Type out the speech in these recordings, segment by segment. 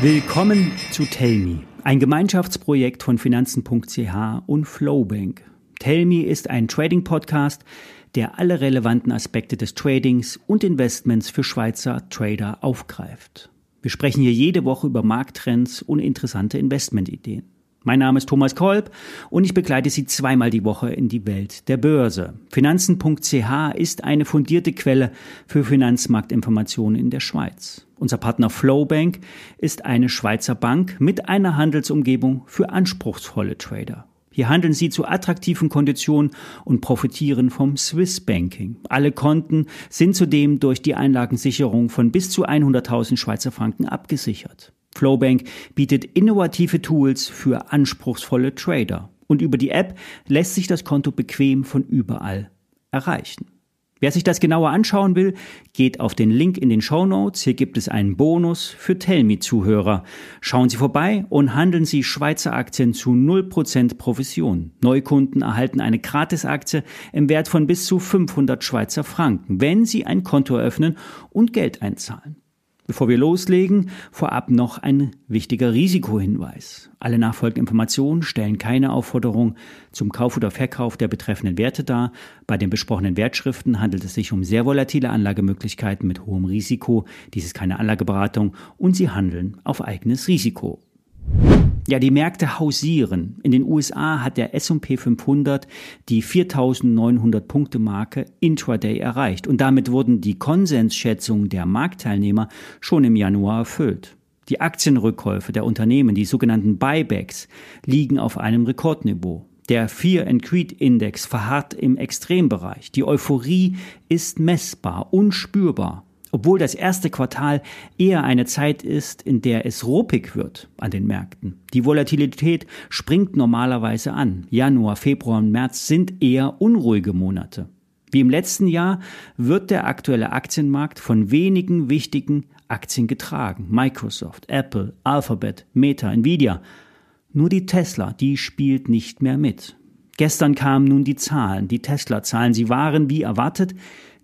Willkommen zu Tellme, ein Gemeinschaftsprojekt von Finanzen.ch und Flowbank. Tellme ist ein Trading-Podcast, der alle relevanten Aspekte des Tradings und Investments für Schweizer Trader aufgreift. Wir sprechen hier jede Woche über Markttrends und interessante Investmentideen. Mein Name ist Thomas Kolb und ich begleite Sie zweimal die Woche in die Welt der Börse. Finanzen.ch ist eine fundierte Quelle für Finanzmarktinformationen in der Schweiz. Unser Partner Flowbank ist eine Schweizer Bank mit einer Handelsumgebung für anspruchsvolle Trader. Hier handeln Sie zu attraktiven Konditionen und profitieren vom Swiss Banking. Alle Konten sind zudem durch die Einlagensicherung von bis zu 100.000 Schweizer Franken abgesichert. Flowbank bietet innovative Tools für anspruchsvolle Trader. Und über die App lässt sich das Konto bequem von überall erreichen. Wer sich das genauer anschauen will, geht auf den Link in den Show Notes. Hier gibt es einen Bonus für Tellme-Zuhörer. Schauen Sie vorbei und handeln Sie Schweizer Aktien zu 0% Provision. Neukunden erhalten eine Gratisaktie im Wert von bis zu 500 Schweizer Franken, wenn Sie ein Konto eröffnen und Geld einzahlen. Bevor wir loslegen, vorab noch ein wichtiger Risikohinweis. Alle nachfolgenden Informationen stellen keine Aufforderung zum Kauf oder Verkauf der betreffenden Werte dar. Bei den besprochenen Wertschriften handelt es sich um sehr volatile Anlagemöglichkeiten mit hohem Risiko. Dies ist keine Anlageberatung und sie handeln auf eigenes Risiko. Ja, die Märkte hausieren. In den USA hat der S&P 500 die 4900 Punkte Marke intraday erreicht und damit wurden die Konsensschätzungen der Marktteilnehmer schon im Januar erfüllt. Die Aktienrückkäufe der Unternehmen, die sogenannten Buybacks, liegen auf einem Rekordniveau. Der Fear and Creed Index verharrt im Extrembereich. Die Euphorie ist messbar, unspürbar obwohl das erste Quartal eher eine Zeit ist, in der es ruppig wird an den Märkten. Die Volatilität springt normalerweise an. Januar, Februar und März sind eher unruhige Monate. Wie im letzten Jahr wird der aktuelle Aktienmarkt von wenigen wichtigen Aktien getragen. Microsoft, Apple, Alphabet, Meta, Nvidia. Nur die Tesla, die spielt nicht mehr mit. Gestern kamen nun die Zahlen, die Tesla-Zahlen. Sie waren, wie erwartet,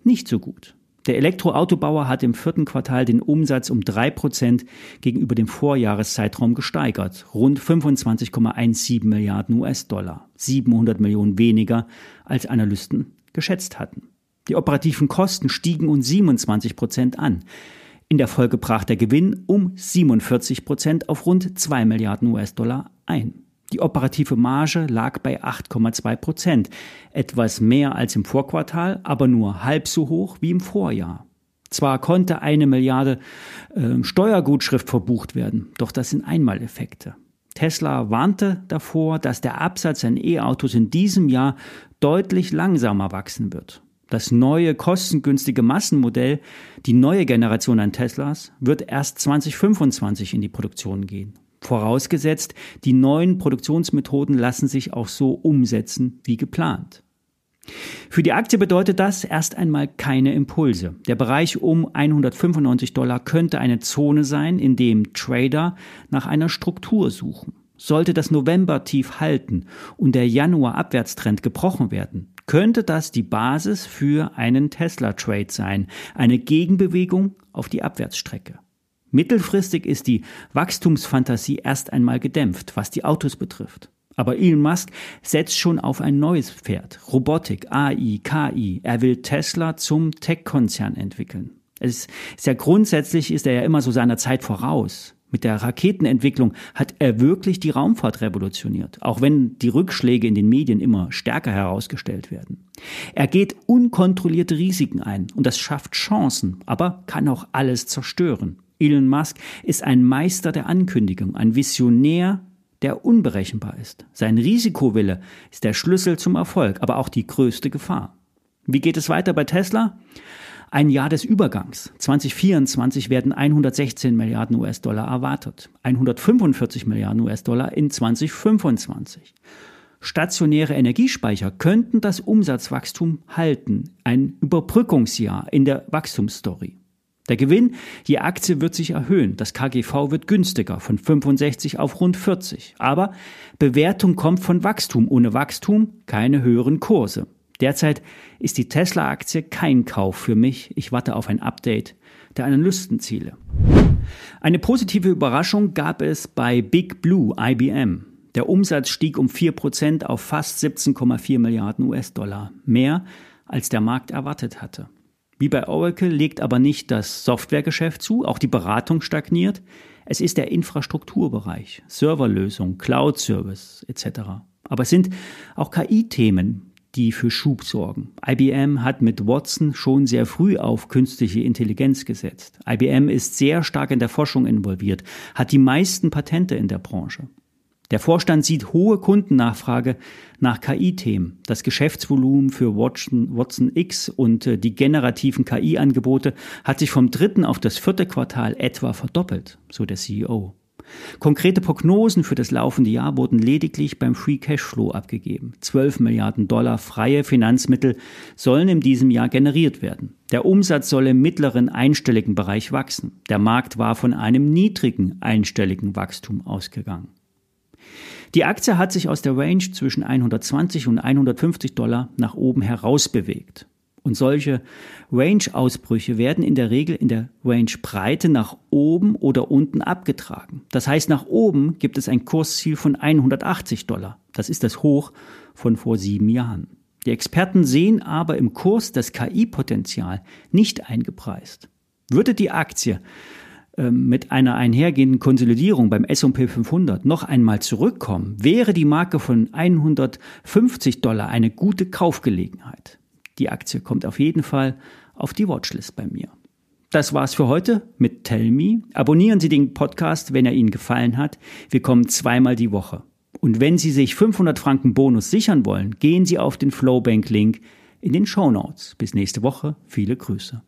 nicht so gut. Der Elektroautobauer hat im vierten Quartal den Umsatz um drei Prozent gegenüber dem Vorjahreszeitraum gesteigert. Rund 25,17 Milliarden US-Dollar. 700 Millionen weniger, als Analysten geschätzt hatten. Die operativen Kosten stiegen um 27 Prozent an. In der Folge brach der Gewinn um 47 Prozent auf rund 2 Milliarden US-Dollar ein. Die operative Marge lag bei 8,2 Prozent, etwas mehr als im Vorquartal, aber nur halb so hoch wie im Vorjahr. Zwar konnte eine Milliarde äh, Steuergutschrift verbucht werden, doch das sind Einmaleffekte. Tesla warnte davor, dass der Absatz an E-Autos in diesem Jahr deutlich langsamer wachsen wird. Das neue kostengünstige Massenmodell, die neue Generation an Teslas, wird erst 2025 in die Produktion gehen. Vorausgesetzt, die neuen Produktionsmethoden lassen sich auch so umsetzen wie geplant. Für die Aktie bedeutet das erst einmal keine Impulse. Der Bereich um 195 Dollar könnte eine Zone sein, in dem Trader nach einer Struktur suchen. Sollte das November-Tief halten und der Januar-Abwärtstrend gebrochen werden, könnte das die Basis für einen Tesla-Trade sein, eine Gegenbewegung auf die Abwärtsstrecke. Mittelfristig ist die Wachstumsfantasie erst einmal gedämpft, was die Autos betrifft. Aber Elon Musk setzt schon auf ein neues Pferd. Robotik, AI, KI. Er will Tesla zum Tech-Konzern entwickeln. Es ist ja grundsätzlich ist er ja immer so seiner Zeit voraus. Mit der Raketenentwicklung hat er wirklich die Raumfahrt revolutioniert, auch wenn die Rückschläge in den Medien immer stärker herausgestellt werden. Er geht unkontrollierte Risiken ein und das schafft Chancen, aber kann auch alles zerstören. Elon Musk ist ein Meister der Ankündigung, ein Visionär, der unberechenbar ist. Sein Risikowille ist der Schlüssel zum Erfolg, aber auch die größte Gefahr. Wie geht es weiter bei Tesla? Ein Jahr des Übergangs. 2024 werden 116 Milliarden US-Dollar erwartet. 145 Milliarden US-Dollar in 2025. Stationäre Energiespeicher könnten das Umsatzwachstum halten. Ein Überbrückungsjahr in der Wachstumsstory. Der Gewinn je Aktie wird sich erhöhen. Das KGV wird günstiger von 65 auf rund 40. Aber Bewertung kommt von Wachstum. Ohne Wachstum keine höheren Kurse. Derzeit ist die Tesla-Aktie kein Kauf für mich. Ich warte auf ein Update der Analystenziele. Eine positive Überraschung gab es bei Big Blue IBM. Der Umsatz stieg um 4% auf fast 17,4 Milliarden US-Dollar. Mehr als der Markt erwartet hatte. Wie bei Oracle legt aber nicht das Softwaregeschäft zu, auch die Beratung stagniert. Es ist der Infrastrukturbereich, Serverlösung, Cloud-Service etc. Aber es sind auch KI-Themen, die für Schub sorgen. IBM hat mit Watson schon sehr früh auf künstliche Intelligenz gesetzt. IBM ist sehr stark in der Forschung involviert, hat die meisten Patente in der Branche. Der Vorstand sieht hohe Kundennachfrage nach KI-Themen. Das Geschäftsvolumen für Watson, Watson X und äh, die generativen KI-Angebote hat sich vom dritten auf das vierte Quartal etwa verdoppelt, so der CEO. Konkrete Prognosen für das laufende Jahr wurden lediglich beim Free Cashflow abgegeben. 12 Milliarden Dollar freie Finanzmittel sollen in diesem Jahr generiert werden. Der Umsatz soll im mittleren einstelligen Bereich wachsen. Der Markt war von einem niedrigen einstelligen Wachstum ausgegangen. Die Aktie hat sich aus der Range zwischen 120 und 150 Dollar nach oben herausbewegt. Und solche Range-Ausbrüche werden in der Regel in der Range-Breite nach oben oder unten abgetragen. Das heißt, nach oben gibt es ein Kursziel von 180 Dollar. Das ist das Hoch von vor sieben Jahren. Die Experten sehen aber im Kurs das KI-Potenzial nicht eingepreist. Würde die Aktie mit einer einhergehenden Konsolidierung beim S&P 500 noch einmal zurückkommen, wäre die Marke von 150 Dollar eine gute Kaufgelegenheit. Die Aktie kommt auf jeden Fall auf die Watchlist bei mir. Das war's für heute mit Tell Me. Abonnieren Sie den Podcast, wenn er Ihnen gefallen hat. Wir kommen zweimal die Woche. Und wenn Sie sich 500 Franken Bonus sichern wollen, gehen Sie auf den Flowbank Link in den Show Notes. Bis nächste Woche. Viele Grüße.